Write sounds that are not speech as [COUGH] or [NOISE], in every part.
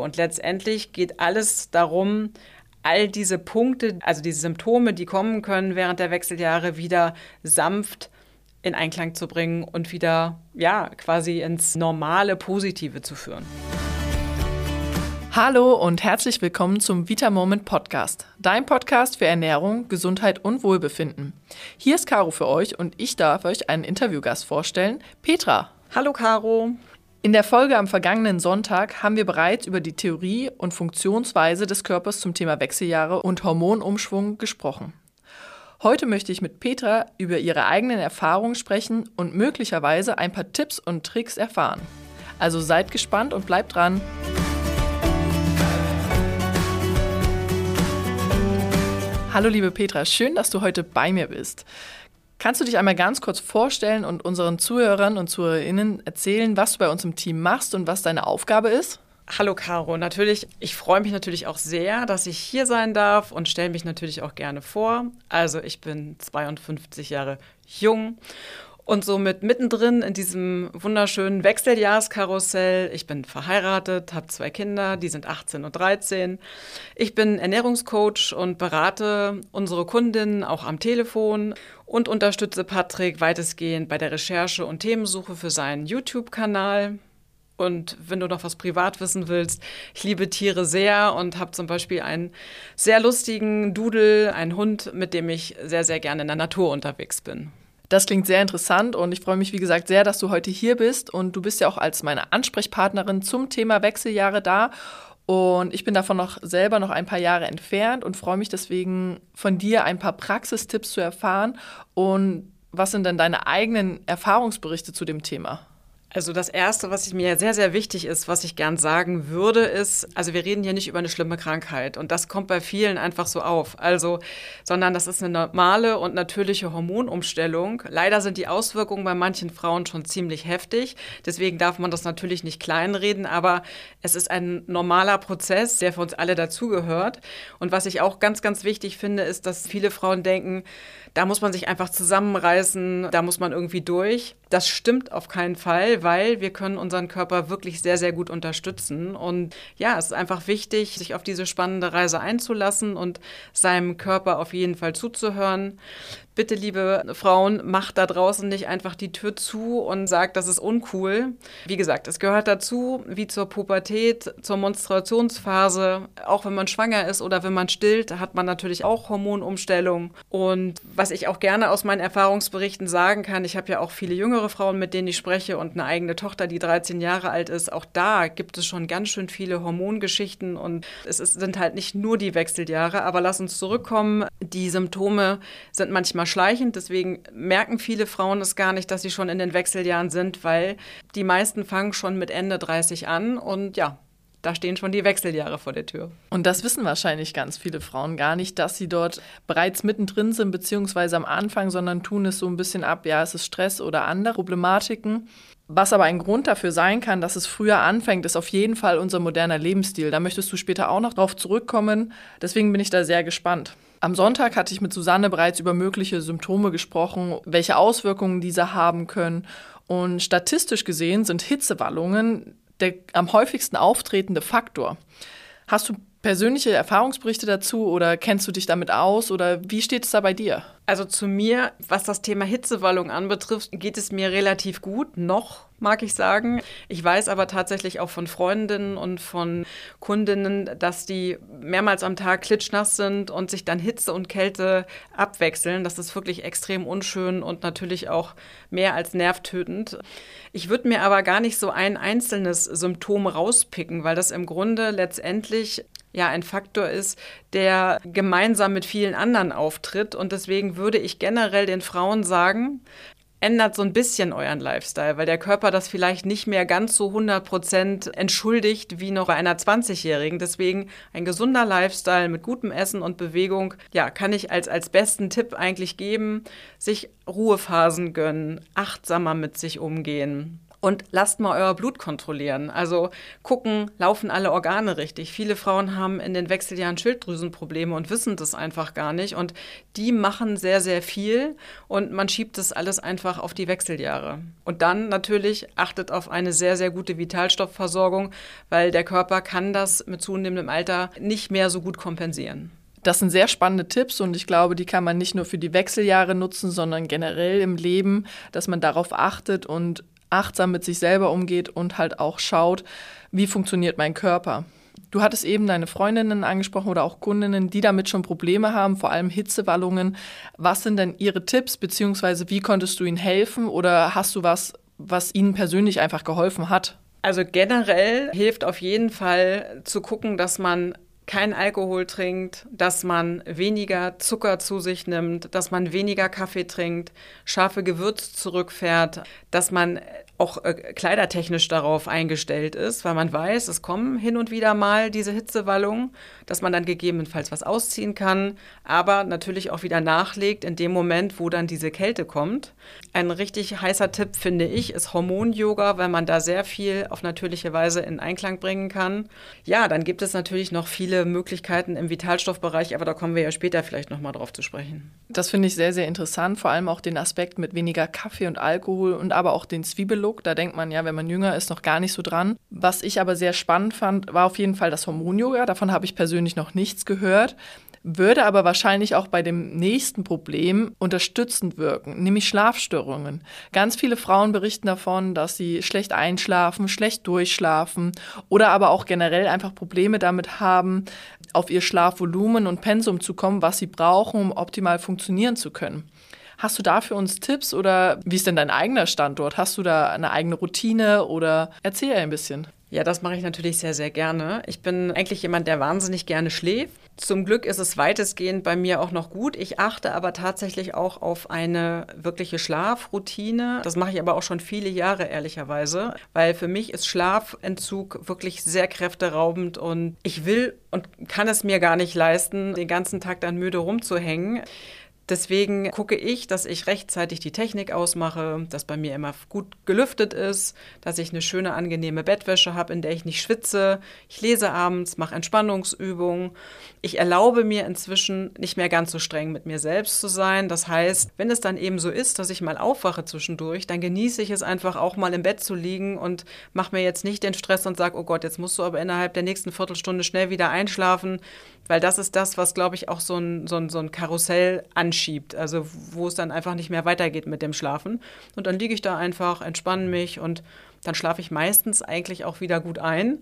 Und letztendlich geht alles darum, all diese Punkte, also diese Symptome, die kommen können während der Wechseljahre, wieder sanft in Einklang zu bringen und wieder, ja, quasi ins normale Positive zu führen. Hallo und herzlich willkommen zum Vita Moment Podcast, dein Podcast für Ernährung, Gesundheit und Wohlbefinden. Hier ist Caro für euch und ich darf euch einen Interviewgast vorstellen, Petra. Hallo Caro. In der Folge am vergangenen Sonntag haben wir bereits über die Theorie und Funktionsweise des Körpers zum Thema Wechseljahre und Hormonumschwung gesprochen. Heute möchte ich mit Petra über ihre eigenen Erfahrungen sprechen und möglicherweise ein paar Tipps und Tricks erfahren. Also seid gespannt und bleibt dran. Hallo liebe Petra, schön, dass du heute bei mir bist. Kannst du dich einmal ganz kurz vorstellen und unseren Zuhörern und Zuhörerinnen erzählen, was du bei uns im Team machst und was deine Aufgabe ist? Hallo Caro, natürlich, ich freue mich natürlich auch sehr, dass ich hier sein darf und stelle mich natürlich auch gerne vor. Also ich bin 52 Jahre jung und somit mittendrin in diesem wunderschönen Wechseljahrskarussell. Ich bin verheiratet, habe zwei Kinder, die sind 18 und 13. Ich bin Ernährungscoach und berate unsere Kundinnen auch am Telefon und unterstütze Patrick weitestgehend bei der Recherche und Themensuche für seinen YouTube-Kanal. Und wenn du noch was privat wissen willst, ich liebe Tiere sehr und habe zum Beispiel einen sehr lustigen Dudel, einen Hund, mit dem ich sehr, sehr gerne in der Natur unterwegs bin. Das klingt sehr interessant und ich freue mich, wie gesagt, sehr, dass du heute hier bist. Und du bist ja auch als meine Ansprechpartnerin zum Thema Wechseljahre da. Und ich bin davon noch selber noch ein paar Jahre entfernt und freue mich deswegen von dir ein paar Praxistipps zu erfahren. Und was sind denn deine eigenen Erfahrungsberichte zu dem Thema? Also das Erste, was mir sehr, sehr wichtig ist, was ich gern sagen würde, ist, also wir reden hier nicht über eine schlimme Krankheit und das kommt bei vielen einfach so auf. Also, sondern das ist eine normale und natürliche Hormonumstellung. Leider sind die Auswirkungen bei manchen Frauen schon ziemlich heftig. Deswegen darf man das natürlich nicht kleinreden, aber es ist ein normaler Prozess, der für uns alle dazugehört. Und was ich auch ganz, ganz wichtig finde, ist, dass viele Frauen denken, da muss man sich einfach zusammenreißen, da muss man irgendwie durch. Das stimmt auf keinen Fall, weil wir können unseren Körper wirklich sehr, sehr gut unterstützen. Und ja, es ist einfach wichtig, sich auf diese spannende Reise einzulassen und seinem Körper auf jeden Fall zuzuhören bitte, liebe Frauen, macht da draußen nicht einfach die Tür zu und sagt, das ist uncool. Wie gesagt, es gehört dazu, wie zur Pubertät, zur Menstruationsphase. Auch wenn man schwanger ist oder wenn man stillt, hat man natürlich auch Hormonumstellung. Und was ich auch gerne aus meinen Erfahrungsberichten sagen kann, ich habe ja auch viele jüngere Frauen, mit denen ich spreche und eine eigene Tochter, die 13 Jahre alt ist. Auch da gibt es schon ganz schön viele Hormongeschichten und es ist, sind halt nicht nur die Wechseljahre. Aber lass uns zurückkommen. Die Symptome sind manchmal schleichend. Deswegen merken viele Frauen es gar nicht, dass sie schon in den Wechseljahren sind, weil die meisten fangen schon mit Ende 30 an und ja, da stehen schon die Wechseljahre vor der Tür. Und das wissen wahrscheinlich ganz viele Frauen gar nicht, dass sie dort bereits mittendrin sind, beziehungsweise am Anfang, sondern tun es so ein bisschen ab, ja, es ist Stress oder andere Problematiken. Was aber ein Grund dafür sein kann, dass es früher anfängt, ist auf jeden Fall unser moderner Lebensstil. Da möchtest du später auch noch drauf zurückkommen. Deswegen bin ich da sehr gespannt. Am Sonntag hatte ich mit Susanne bereits über mögliche Symptome gesprochen, welche Auswirkungen diese haben können. Und statistisch gesehen sind Hitzewallungen der am häufigsten auftretende Faktor. Hast du persönliche Erfahrungsberichte dazu oder kennst du dich damit aus oder wie steht es da bei dir? Also zu mir, was das Thema Hitzewallung anbetrifft, geht es mir relativ gut, noch mag ich sagen. Ich weiß aber tatsächlich auch von Freundinnen und von Kundinnen, dass die mehrmals am Tag klitschnass sind und sich dann Hitze und Kälte abwechseln. Das ist wirklich extrem unschön und natürlich auch mehr als nervtötend. Ich würde mir aber gar nicht so ein einzelnes Symptom rauspicken, weil das im Grunde letztendlich ja ein Faktor ist, der gemeinsam mit vielen anderen auftritt. Und deswegen würde ich generell den Frauen sagen, ändert so ein bisschen euren Lifestyle, weil der Körper das vielleicht nicht mehr ganz so 100 Prozent entschuldigt wie noch bei einer 20-Jährigen. Deswegen ein gesunder Lifestyle mit gutem Essen und Bewegung, ja, kann ich als, als besten Tipp eigentlich geben. Sich Ruhephasen gönnen, achtsamer mit sich umgehen Und lasst mal euer Blut kontrollieren. Also gucken, laufen alle Organe richtig. Viele Frauen haben in den Wechseljahren Schilddrüsenprobleme und wissen das einfach gar nicht. Und die machen sehr, sehr viel und man schiebt das alles einfach auf die Wechseljahre. Und dann natürlich achtet auf eine sehr, sehr gute Vitalstoffversorgung, weil der Körper kann das mit zunehmendem Alter nicht mehr so gut kompensieren. Das sind sehr spannende Tipps und ich glaube, die kann man nicht nur für die Wechseljahre nutzen, sondern generell im Leben, dass man darauf achtet und achtsam mit sich selber umgeht und halt auch schaut, wie funktioniert mein Körper. Du hattest eben deine Freundinnen angesprochen oder auch Kundinnen, die damit schon Probleme haben, vor allem Hitzewallungen. Was sind denn ihre Tipps, beziehungsweise wie konntest du ihnen helfen oder hast du was, was ihnen persönlich einfach geholfen hat? Also generell hilft auf jeden Fall zu gucken, dass man kein Alkohol trinkt, dass man weniger Zucker zu sich nimmt, dass man weniger Kaffee trinkt, scharfe Gewürze zurückfährt, dass man auch äh, kleidertechnisch darauf eingestellt ist, weil man weiß, es kommen hin und wieder mal diese Hitzewallungen, dass man dann gegebenenfalls was ausziehen kann, aber natürlich auch wieder nachlegt in dem Moment, wo dann diese Kälte kommt. Ein richtig heißer Tipp, finde ich, ist Hormon-Yoga, weil man da sehr viel auf natürliche Weise in Einklang bringen kann. Ja, dann gibt es natürlich noch viele Möglichkeiten im Vitalstoffbereich, aber da kommen wir ja später vielleicht nochmal drauf zu sprechen. Das finde ich sehr, sehr interessant, vor allem auch den Aspekt mit weniger Kaffee und Alkohol und aber auch den Zwiebellook. Da denkt man ja, wenn man jünger ist, noch gar nicht so dran. Was ich aber sehr spannend fand, war auf jeden Fall das Hormon-Yoga. Davon habe ich persönlich noch nichts gehört würde aber wahrscheinlich auch bei dem nächsten Problem unterstützend wirken, nämlich Schlafstörungen. Ganz viele Frauen berichten davon, dass sie schlecht einschlafen, schlecht durchschlafen oder aber auch generell einfach Probleme damit haben, auf ihr Schlafvolumen und Pensum zu kommen, was sie brauchen, um optimal funktionieren zu können. Hast du da für uns Tipps oder wie ist denn dein eigener Standort? Hast du da eine eigene Routine oder erzähl ein bisschen? Ja, das mache ich natürlich sehr, sehr gerne. Ich bin eigentlich jemand, der wahnsinnig gerne schläft. Zum Glück ist es weitestgehend bei mir auch noch gut. Ich achte aber tatsächlich auch auf eine wirkliche Schlafroutine. Das mache ich aber auch schon viele Jahre, ehrlicherweise, weil für mich ist Schlafentzug wirklich sehr kräfteraubend und ich will und kann es mir gar nicht leisten, den ganzen Tag dann müde rumzuhängen. Deswegen gucke ich, dass ich rechtzeitig die Technik ausmache, dass bei mir immer gut gelüftet ist, dass ich eine schöne, angenehme Bettwäsche habe, in der ich nicht schwitze. Ich lese abends, mache Entspannungsübungen. Ich erlaube mir inzwischen nicht mehr ganz so streng mit mir selbst zu sein. Das heißt, wenn es dann eben so ist, dass ich mal aufwache zwischendurch, dann genieße ich es einfach auch mal im Bett zu liegen und mache mir jetzt nicht den Stress und sage, oh Gott, jetzt musst du aber innerhalb der nächsten Viertelstunde schnell wieder einschlafen, weil das ist das, was, glaube ich, auch so ein, so ein, so ein Karussell anschiebt schiebt, also wo es dann einfach nicht mehr weitergeht mit dem Schlafen. Und dann liege ich da einfach, entspanne mich und dann schlafe ich meistens eigentlich auch wieder gut ein.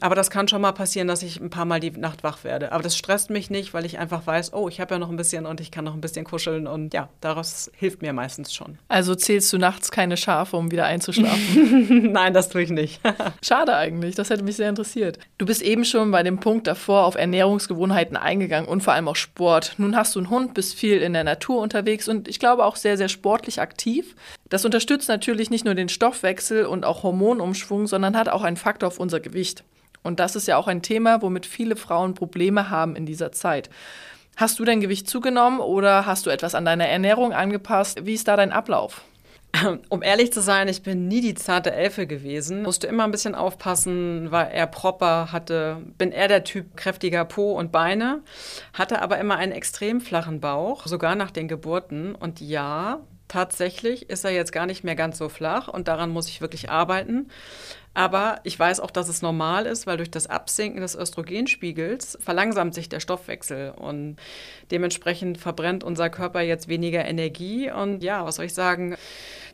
Aber das kann schon mal passieren, dass ich ein paar Mal die Nacht wach werde. Aber das stresst mich nicht, weil ich einfach weiß, oh, ich habe ja noch ein bisschen und ich kann noch ein bisschen kuscheln und ja, daraus hilft mir meistens schon. Also zählst du nachts keine Schafe, um wieder einzuschlafen? [LAUGHS] [LAUGHS] Nein, das tue ich nicht. [LAUGHS] Schade eigentlich, das hätte mich sehr interessiert. Du bist eben schon bei dem Punkt davor auf Ernährungsgewohnheiten eingegangen und vor allem auch Sport. Nun hast du einen Hund, bist viel in der Natur unterwegs und ich glaube auch sehr, sehr sportlich aktiv. Das unterstützt natürlich nicht nur den Stoffwechsel und Hormonumschwung, sondern hat auch einen Faktor auf unser Gewicht. Und das ist ja auch ein Thema, womit viele Frauen Probleme haben in dieser Zeit. Hast du dein Gewicht zugenommen oder hast du etwas an deiner Ernährung angepasst? Wie ist da dein Ablauf? [CLEARS THROAT] Um ehrlich zu sein, ich bin nie die zarte Elfe gewesen. Musste immer ein bisschen aufpassen, war eher proper, hatte, bin eher der Typ kräftiger Po und Beine, hatte aber immer einen extrem flachen Bauch, sogar nach den Geburten. Und ja, Tatsächlich ist er jetzt gar nicht mehr ganz so flach und daran muss ich wirklich arbeiten. Aber ich weiß auch, dass es normal ist, weil durch das Absinken des Östrogenspiegels verlangsamt sich der Stoffwechsel und dementsprechend verbrennt unser Körper jetzt weniger Energie. Und ja, was soll ich sagen?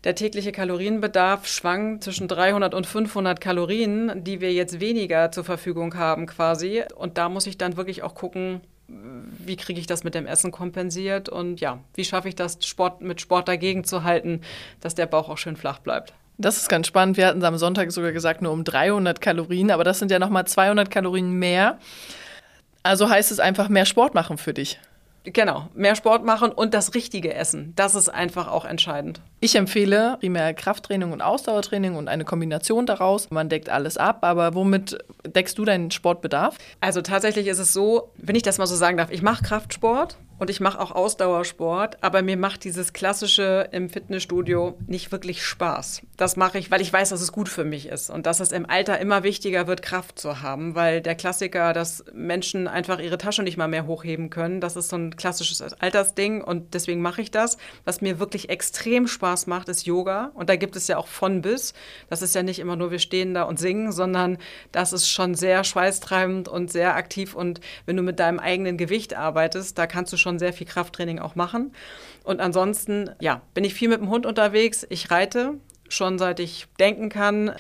Der tägliche Kalorienbedarf schwankt zwischen 300 und 500 Kalorien, die wir jetzt weniger zur Verfügung haben quasi. Und da muss ich dann wirklich auch gucken, wie kriege ich das mit dem Essen kompensiert und ja, wie schaffe ich das Sport, mit Sport dagegen zu halten, dass der Bauch auch schön flach bleibt. Das ist ganz spannend. Wir hatten am Sonntag sogar gesagt, nur um 300 Kalorien, aber das sind ja nochmal 200 Kalorien mehr. Also heißt es einfach mehr Sport machen für dich. Genau, mehr Sport machen und das richtige Essen. Das ist einfach auch entscheidend. Ich empfehle primär Krafttraining und Ausdauertraining und eine Kombination daraus. Man deckt alles ab, aber womit deckst du deinen Sportbedarf? Also tatsächlich ist es so, wenn ich das mal so sagen darf, ich mache Kraftsport und ich mache auch Ausdauersport, aber mir macht dieses klassische im Fitnessstudio nicht wirklich Spaß. Das mache ich, weil ich weiß, dass es gut für mich ist und dass es im Alter immer wichtiger wird, Kraft zu haben, weil der Klassiker, dass Menschen einfach ihre Tasche nicht mal mehr hochheben können, das ist so ein klassisches Altersding und deswegen mache ich das. Was mir wirklich extrem Spaß macht, ist Yoga und da gibt es ja auch von bis. Das ist ja nicht immer nur wir stehen da und singen, sondern das ist schon sehr schweißtreibend und sehr aktiv und wenn du mit deinem eigenen Gewicht arbeitest, da kannst du schon sehr viel Krafttraining auch machen. Und ansonsten, ja, bin ich viel mit dem Hund unterwegs. Ich reite schon seit ich denken kann.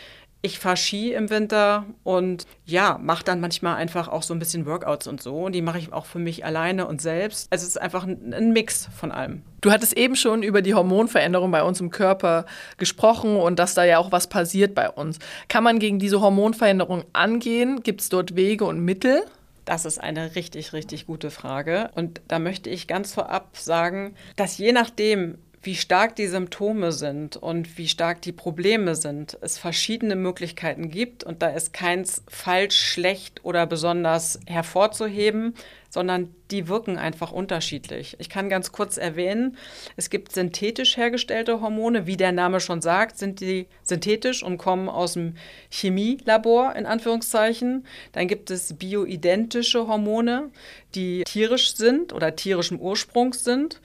Ich fahre Ski im Winter und ja, mache dann manchmal einfach auch so ein bisschen Workouts und so. Und die mache ich auch für mich alleine und selbst. Also es ist einfach ein, ein, Mix von allem. Du hattest eben schon über die Hormonveränderung bei uns im Körper gesprochen und dass da ja auch was passiert bei uns. Kann man gegen diese Hormonveränderung angehen? Gibt es dort Wege und Mittel? Das ist eine richtig, richtig gute Frage. Und da möchte ich ganz vorab sagen, dass je nachdem, wie stark die Symptome sind und wie stark die Probleme sind, es verschiedene Möglichkeiten gibt und da ist keins falsch, schlecht oder besonders hervorzuheben, sondern die wirken einfach unterschiedlich. Ich kann ganz kurz erwähnen, es gibt synthetisch hergestellte Hormone, wie der Name schon sagt, sind die synthetisch und kommen aus dem Chemielabor in Anführungszeichen. Dann gibt es bioidentische Hormone, die tierisch sind oder tierischem Ursprungs sind.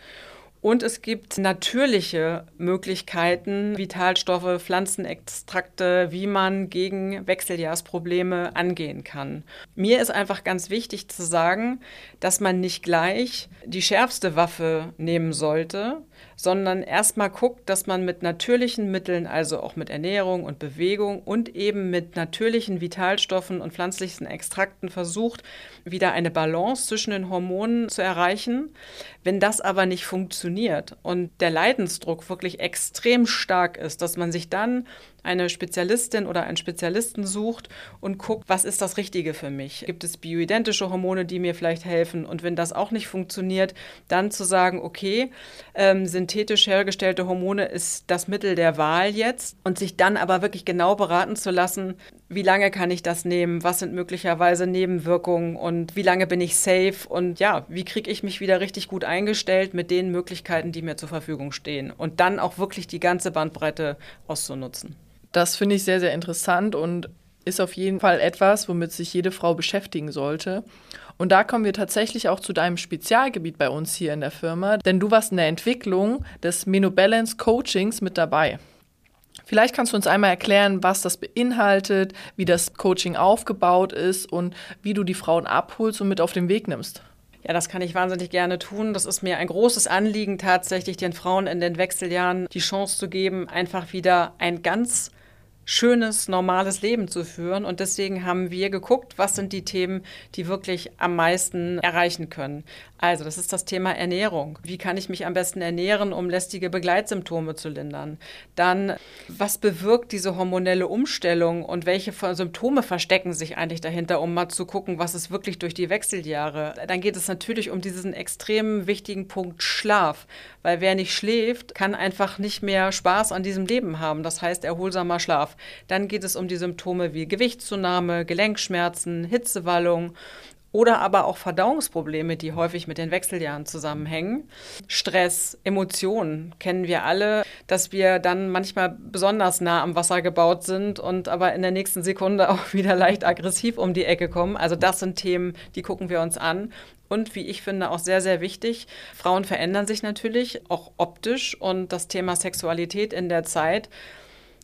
Und es gibt natürliche Möglichkeiten, Vitalstoffe, Pflanzenextrakte, wie man gegen Wechseljahrsprobleme angehen kann. Mir ist einfach ganz wichtig zu sagen, dass man nicht gleich die schärfste Waffe nehmen sollte, sondern erstmal guckt, dass man mit natürlichen Mitteln, also auch mit Ernährung und Bewegung und eben mit natürlichen Vitalstoffen und pflanzlichen Extrakten versucht, wieder eine Balance zwischen den Hormonen zu erreichen. Wenn das aber nicht funktioniert und der Leidensdruck wirklich extrem stark ist, dass man sich dann eine Spezialistin oder einen Spezialisten sucht und guckt, was ist das Richtige für mich? Gibt es bioidentische Hormone, die mir vielleicht helfen? Und wenn das auch nicht funktioniert, dann zu sagen, okay, ähm, synthetisch hergestellte Hormone ist das Mittel der Wahl jetzt und sich dann aber wirklich genau beraten zu lassen, wie lange kann ich das nehmen? Was sind möglicherweise Nebenwirkungen und wie lange bin ich safe? Und ja, wie kriege ich mich wieder richtig gut eingestellt mit den Möglichkeiten, die mir zur Verfügung stehen? Und dann auch wirklich die ganze Bandbreite auszunutzen. Das finde ich sehr, sehr interessant und ist auf jeden Fall etwas, womit sich jede Frau beschäftigen sollte. Und da kommen wir tatsächlich auch zu deinem Spezialgebiet bei uns hier in der Firma, denn du warst in der Entwicklung des Menobalance Coachings mit dabei. Vielleicht kannst du uns einmal erklären, was das beinhaltet, wie das Coaching aufgebaut ist und wie du die Frauen abholst und mit auf den Weg nimmst. Ja, das kann ich wahnsinnig gerne tun. Das ist mir ein großes Anliegen, tatsächlich den Frauen in den Wechseljahren die Chance zu geben, einfach wieder ein ganz schönes, normales Leben zu führen. Und deswegen haben wir geguckt, was sind die Themen, die wirklich am meisten erreichen können. Also, das ist das Thema Ernährung. Wie kann ich mich am besten ernähren, um lästige Begleitsymptome zu lindern? Dann, was bewirkt diese hormonelle Umstellung und welche Symptome verstecken sich eigentlich dahinter, um mal zu gucken, was ist wirklich durch die Wechseljahre? Dann geht es natürlich um diesen extrem wichtigen Punkt Schlaf, weil wer nicht schläft, kann einfach nicht mehr Spaß an diesem Leben haben. Das heißt, erholsamer Schlaf. Dann geht es um die Symptome wie Gewichtszunahme, Gelenkschmerzen, Hitzewallung oder aber auch Verdauungsprobleme, die häufig mit den Wechseljahren zusammenhängen. Stress, Emotionen kennen wir alle, dass wir dann manchmal besonders nah am Wasser gebaut sind und aber in der nächsten Sekunde [LAUGHS] auch wieder leicht aggressiv um die Ecke kommen. Also das sind Themen, die gucken wir uns an. Und wie ich finde, auch sehr, sehr wichtig, Frauen verändern sich natürlich, auch optisch. Und das Thema Sexualität in der Zeit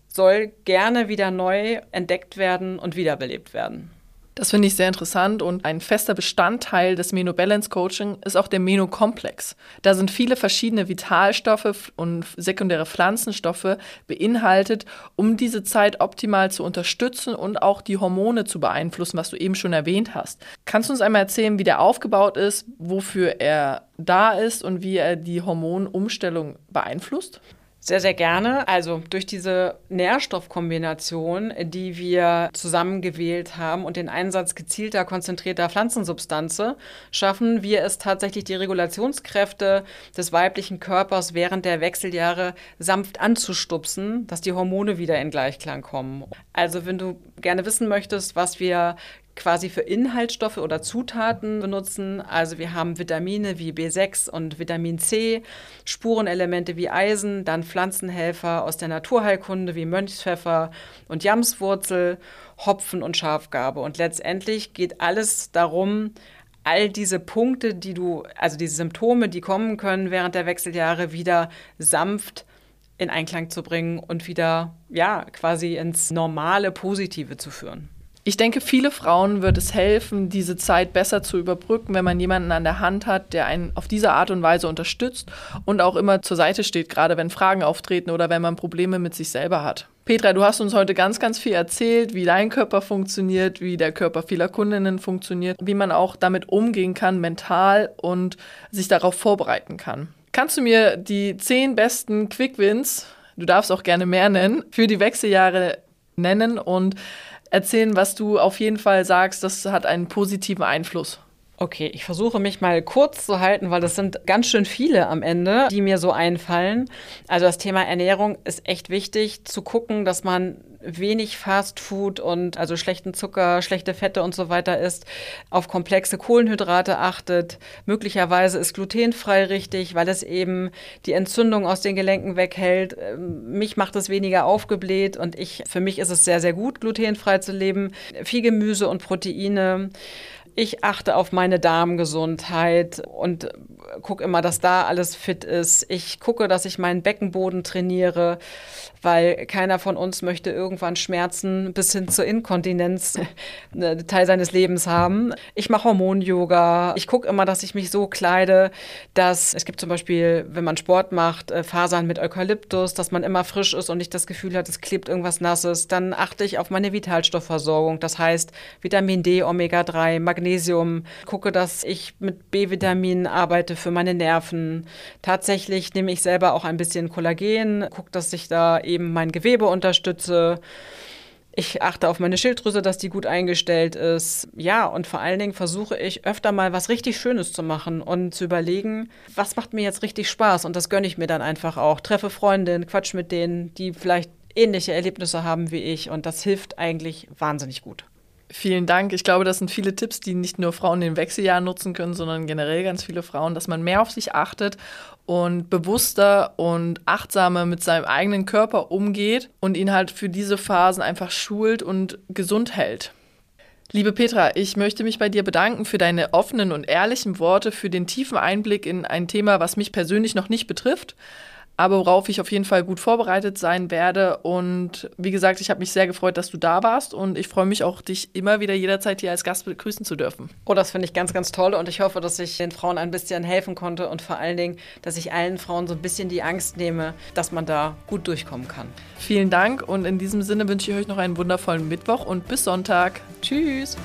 soll gerne wieder neu entdeckt werden und wiederbelebt werden. Das finde ich sehr interessant und ein fester Bestandteil des Meno Balance Coaching ist auch der Meno Komplex. Da sind viele verschiedene Vitalstoffe und sekundäre Pflanzenstoffe beinhaltet, um diese Zeit optimal zu unterstützen und auch die Hormone zu beeinflussen, was du eben schon erwähnt hast. Kannst du uns einmal erzählen, wie der aufgebaut ist, wofür er da ist und wie er die Hormonumstellung beeinflusst? Sehr, sehr gerne. Also durch diese Nährstoffkombination, die wir zusammengewählt haben und den Einsatz gezielter, konzentrierter Pflanzensubstanzen, schaffen wir es tatsächlich, die Regulationskräfte des weiblichen Körpers während der Wechseljahre sanft anzustupsen, dass die Hormone wieder in Gleichklang kommen. Also wenn du gerne wissen möchtest, was wir quasi für Inhaltsstoffe oder Zutaten benutzen. Also wir haben Vitamine wie B6 und Vitamin C, Spurenelemente wie Eisen, dann Pflanzenhelfer aus der Naturheilkunde wie Mönchspfeffer und Jamswurzel, Hopfen und Schafgarbe. Und letztendlich geht alles darum, all diese Punkte, die du, also diese Symptome, die kommen können während der Wechseljahre, wieder sanft in Einklang zu bringen und wieder, ja, quasi ins normale Positive zu führen. Ich denke, viele Frauen wird es helfen, diese Zeit besser zu überbrücken, wenn man jemanden an der Hand hat, der einen auf diese Art und Weise unterstützt und auch immer zur Seite steht, gerade wenn Fragen auftreten oder wenn man Probleme mit sich selber hat. Petra, du hast uns heute ganz, ganz viel erzählt, wie dein Körper funktioniert, wie der Körper vieler Kundinnen funktioniert, wie man auch damit umgehen kann, mental und sich darauf vorbereiten kann. Kannst du mir die zehn besten Quick Wins, du darfst auch gerne mehr nennen, für die Wechseljahre nennen und erzählen, was du auf jeden Fall sagst, das hat einen positiven Einfluss. Okay, ich versuche mich mal kurz zu halten, weil das sind ganz schön viele am Ende, die mir so einfallen. Also das Thema Ernährung ist echt wichtig, zu gucken, dass man wenig Fast Food und also schlechten Zucker, schlechte Fette und so weiter isst, auf komplexe Kohlenhydrate achtet. Möglicherweise ist glutenfrei richtig, weil es eben die Entzündung aus den Gelenken weghält. Ähm, mich macht es weniger aufgebläht und ich, für mich ist es sehr, sehr gut, glutenfrei zu leben. Viel Gemüse und Proteine. Ich achte auf meine Darmgesundheit und gucke immer, dass da alles fit ist. Ich gucke, dass ich meinen Beckenboden trainiere, weil keiner von uns möchte irgendwann Schmerzen bis hin zur Inkontinenz einen [LAUGHS] Teil seines Lebens haben. Ich mache Hormon-Yoga. Ich gucke immer, dass ich mich so kleide, dass es gibt zum Beispiel, wenn man Sport macht, äh, Fasern mit Eukalyptus, dass man immer frisch ist und nicht das Gefühl hat, es klebt irgendwas Nasses. Dann achte ich auf meine Vitalstoffversorgung. Das heißt Vitamin D, Omega-3, Magnesium. Gucke, dass ich mit B-Vitaminen arbeite für meine Nerven. Tatsächlich nehme ich selber auch ein bisschen Kollagen, gucke, dass ich da eben mein Gewebe unterstütze. Ich achte auf meine Schilddrüse, dass die gut eingestellt ist. Ja, und vor allen Dingen versuche ich öfter mal was richtig Schönes zu machen und zu überlegen, was macht mir jetzt richtig Spaß. Und das gönne ich mir dann einfach auch. Treffe Freundinnen, quatsch mit denen, die vielleicht ähnliche Erlebnisse haben wie ich. Und das hilft eigentlich wahnsinnig gut. Vielen Dank. Ich glaube, das sind viele Tipps, die nicht nur Frauen in den Wechseljahren nutzen können, sondern generell ganz viele Frauen, dass man mehr auf sich achtet und bewusster und achtsamer mit seinem eigenen Körper umgeht und ihn halt für diese Phasen einfach schult und gesund hält. Liebe Petra, ich möchte mich bei dir bedanken für deine offenen und ehrlichen Worte, für den tiefen Einblick in ein Thema, was mich persönlich noch nicht betrifft, aber worauf ich auf jeden Fall gut vorbereitet sein werde. Und wie gesagt, ich habe mich sehr gefreut, dass du da warst und ich freue mich auch, dich immer wieder jederzeit hier als Gast begrüßen zu dürfen. Oh, das finde ich ganz, ganz toll und ich hoffe, dass ich den Frauen ein bisschen helfen konnte und vor allen Dingen, dass ich allen Frauen so ein bisschen die Angst nehme, dass man da gut durchkommen kann. Vielen Dank und in diesem Sinne wünsche ich euch noch einen wundervollen Mittwoch und bis Sonntag. Tschüss!